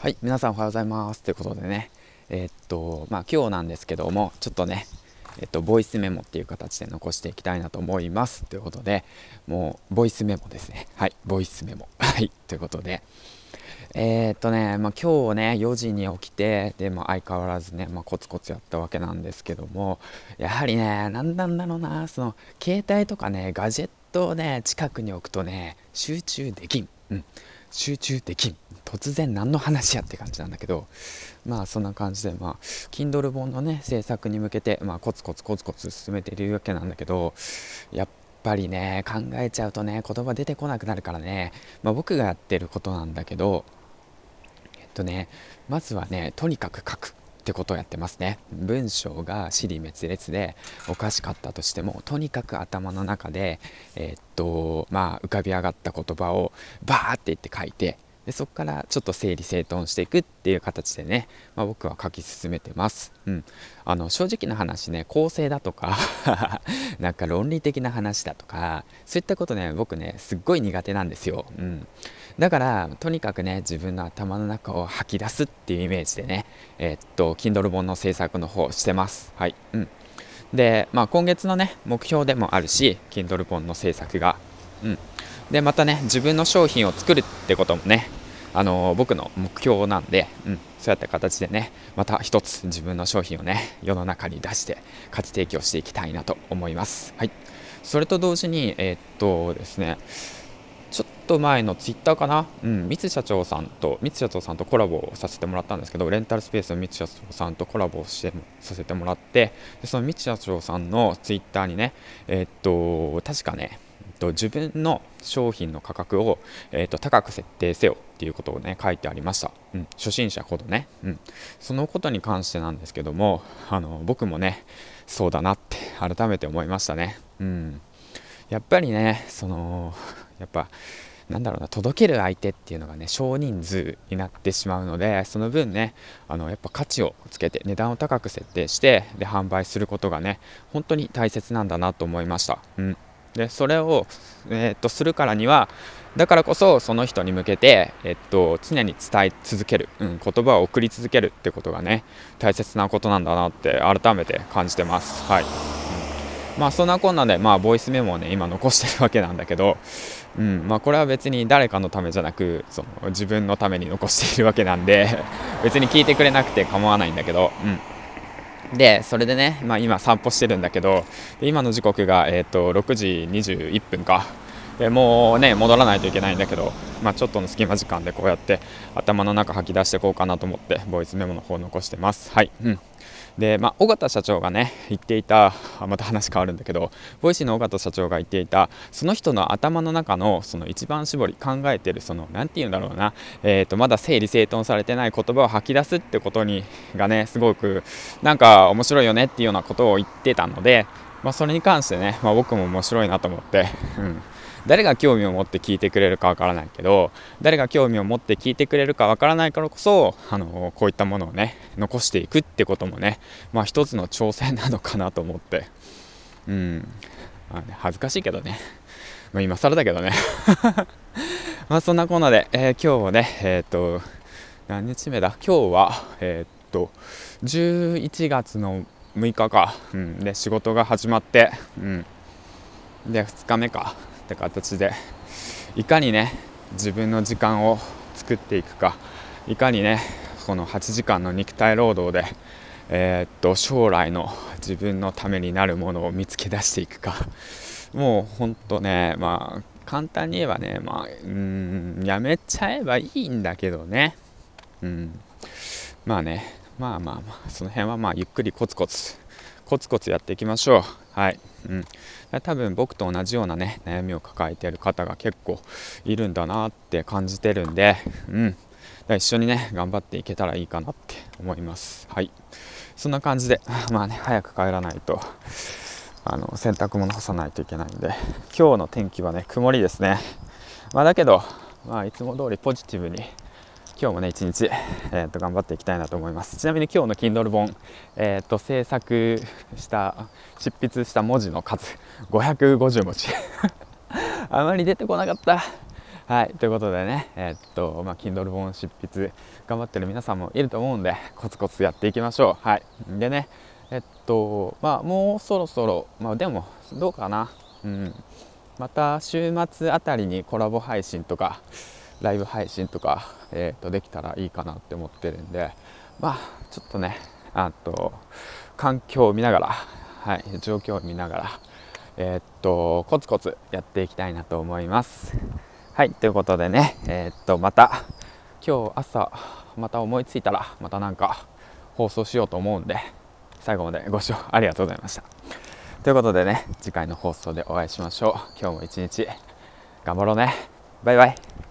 はい、皆さんおはようございますということでね、えー、っと、まあ今日なんですけども、ちょっとね、えっと、ボイスメモっていう形で残していきたいなと思いますということで、もう、ボイスメモですね。はい、ボイスメモ。はい、ということで、えー、っとね、まあ、今日ね、4時に起きて、で、も相変わらずね、まあ、コツコツやったわけなんですけども、やはりね、なんなんだろうな、その、携帯とかね、ガジェットをね、近くに置くとね、集中できん。うん、集中できん。突然何の話やって感じなんだけどまあそんな感じでまあ Kindle 本のね制作に向けてまあコツコツコツコツ進めてるわけなんだけどやっぱりね考えちゃうとね言葉出てこなくなるからね、まあ、僕がやってることなんだけどえっとねまずはねとにかく書くってことをやってますね。文章が尻滅裂でおかしかったとしてもとにかく頭の中でえー、っとまあ浮かび上がった言葉をバーって言って書いてでそこからちょっと整理整頓していくっていう形でね、まあ、僕は書き進めてます、うん、あの正直な話ね構成だとか なんか論理的な話だとかそういったことね僕ねすっごい苦手なんですよ、うん、だからとにかくね自分の頭の中を吐き出すっていうイメージでねえー、っと Kindle 本の制作の方してます。はい、うん、で、まあ、今月のね目標でもあるし Kindle 本の制作が。うん。でまたね自分の商品を作るってこともねあの僕の目標なんで、うん、そうやった形でねまた一つ自分の商品をね世の中に出して価値提供していきたいなと思います。はい。それと同時にえー、っとですねちょっと前のツイッターかな、うん、三津社長さんと、三津社長さんとコラボをさせてもらったんですけど、レンタルスペースの三津社長さんとコラボをしてさせてもらって、でその三津社長さんのツイッターにね、えー、っと、確かね、と、自分の商品の価格を、えーと、高く設定せよっていうことをね書いてありました、うん、初心者ほどね、うん、そのことに関してなんですけどもあの僕もねそうだなって改めて思いましたね、うん、やっぱりねそのやっぱなんだろうな届ける相手っていうのがね少人数になってしまうのでその分ねあのやっぱ価値をつけて値段を高く設定してで販売することがね本当に大切なんだなと思いました、うん。でそれを、えー、っとするからにはだからこそその人に向けて、えっと、常に伝え続ける、うん、言葉を送り続けるってことがね大切なことなんだなって改めて感じてます。はい、うん、まあそんなこんなで、まあ、ボイスメモをね今残してるわけなんだけど、うん。まあ、これは別に誰かのためじゃなくその自分のために残しているわけなんで別に聞いてくれなくて構わないんだけど、うん。で、それでね、まあ、今散歩してるんだけど、今の時刻が、えーと、6時21分か。でもうね、戻らないといけないんだけど、まあ、ちょっとの隙間時間でこうやって頭の中吐き出していこうかなと思って、ボイスメモの方残してます。はい。うん。で、まあ、緒方社長がね、言っていた、また話変わるんだけど、 Voicy の緒方社長が言っていた、その人の頭の中の、その一番絞り、考えてる、その、なんて言うんだろうな、えっ、ー、と、まだ整理整頓されてない言葉を吐き出すってことに、がね、すごく、なんか面白いよねっていうようなことを言ってたので、まあ、それに関してね、まあ、僕も面白いなと思って、うん。誰が興味を持って聞いてくれるかわからないけど誰が興味を持って聞いてくれるかわからないからこそあのこういったものをね残していくってこともねまあ一つの挑戦なのかなと思って。うん、まあね、恥ずかしいけどね、まあ、今更だけどね。まあそんなコーナーで、えー、今日はねえっ、と何日目だ？今日はえっ、と11月の6日か、うん、で仕事が始まって、うん、で2日目か。って形でいかにね自分の時間を作っていくかいかにねこの8時間の肉体労働で、えー、っと将来の自分のためになるものを見つけ出していくか。もうほんとねまあ簡単に言えばねまあうんやめちゃえばいいんだけどね。うん。まあねまあまあまあその辺はまあゆっくりコツコツコツコツやっていきましょう。はい、うん、多分僕と同じようなね悩みを抱えている方が結構いるんだなって感じてるんで、うん、一緒にね頑張っていけたらいいかなって思います。はい。そんな感じで まあね早く帰らないとあの洗濯物干さないといけないんで今日の天気はね曇りですね。まあだけどまあいつも通りポジティブに今日もね一日、えー、と頑張っていきたいなと思います。ちなみに今日の Kindle 本、えー、と制作した執筆した文字の数550文字。あまり出てこなかった。はいということでねえー、っとまあ Kindle 本執筆頑張ってる皆さんもいると思うんでコツコツやっていきましょう。はい。でねえっとまあもうそろそろまあでもどうかな。うん。また週末あたりにコラボ配信とかライブ配信とか、えー、とできたらいいかなって思ってるんでまあちょっとねあと環境を見ながら、はい、状況を見ながらえー、っとコツコツやっていきたいなと思います。はいということでねえー、っとまた今日朝また思いついたらまたなんか放送しようと思うんで最後までご視聴ありがとうございました。ということでね次回の放送でお会いしましょう。今日も一日頑張ろうね。バイバイ。